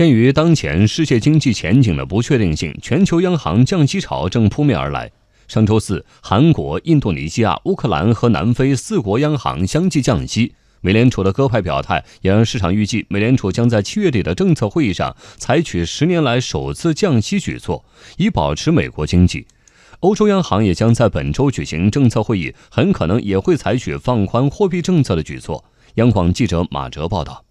鉴于当前世界经济前景的不确定性，全球央行降息潮正扑面而来。上周四，韩国、印度尼西亚、乌克兰和南非四国央行相继降息。美联储的鸽派表态也让市场预计，美联储将在七月底的政策会议上采取十年来首次降息举措，以保持美国经济。欧洲央行也将在本周举行政策会议，很可能也会采取放宽货币政策的举措。央广记者马哲报道。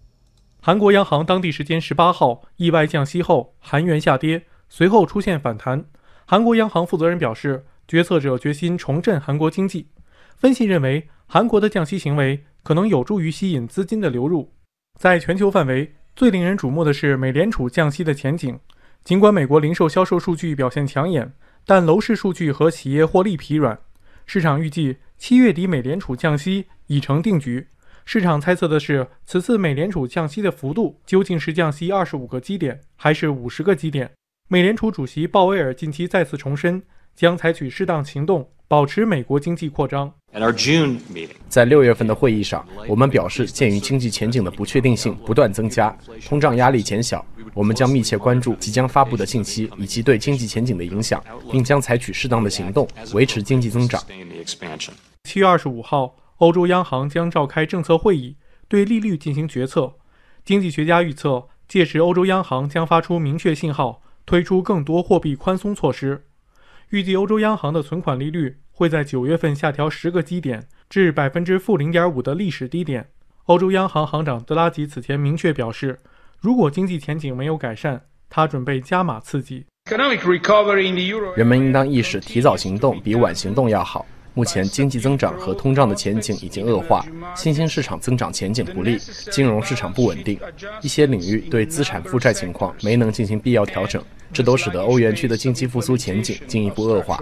韩国央行当地时间十八号意外降息后，韩元下跌，随后出现反弹。韩国央行负责人表示。决策者决心重振韩国经济。分析认为，韩国的降息行为可能有助于吸引资金的流入。在全球范围，最令人瞩目的是美联储降息的前景。尽管美国零售销售数据表现抢眼，但楼市数据和企业获利疲软。市场预计七月底美联储降息已成定局。市场猜测的是，此次美联储降息的幅度究竟是降息二十五个基点，还是五十个基点？美联储主席鲍威尔近期再次重申。将采取适当行动，保持美国经济扩张。在六月份的会议上，我们表示，鉴于经济前景的不确定性不断增加，通胀压力减小，我们将密切关注即将发布的信息以及对经济前景的影响，并将采取适当的行动，维持经济增长。七月二十五号，欧洲央行将召开政策会议，对利率进行决策。经济学家预测，届时欧洲央行将发出明确信号，推出更多货币宽松措施。预计欧洲央行的存款利率会在九月份下调十个基点至百分之负零点五的历史低点。欧洲央行行长德拉吉此前明确表示，如果经济前景没有改善，他准备加码刺激。人们应当意识，提早行动比晚行动要好。目前经济增长和通胀的前景已经恶化，新兴市场增长前景不利，金融市场不稳定，一些领域对资产负债情况没能进行必要调整，这都使得欧元区的经济复苏前景进一步恶化。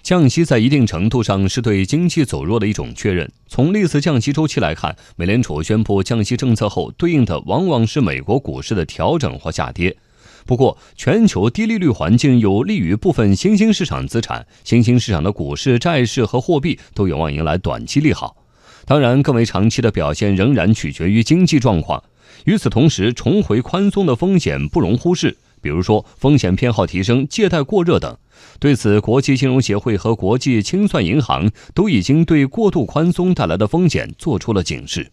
降息在一定程度上是对经济走弱的一种确认。从历次降息周期来看，美联储宣布降息政策后，对应的往往是美国股市的调整或下跌。不过，全球低利率环境有利于部分新兴市场资产，新兴市场的股市、债市和货币都有望迎来短期利好。当然，更为长期的表现仍然取决于经济状况。与此同时，重回宽松的风险不容忽视，比如说风险偏好提升、借贷过热等。对此，国际金融协会和国际清算银行都已经对过度宽松带来的风险做出了警示。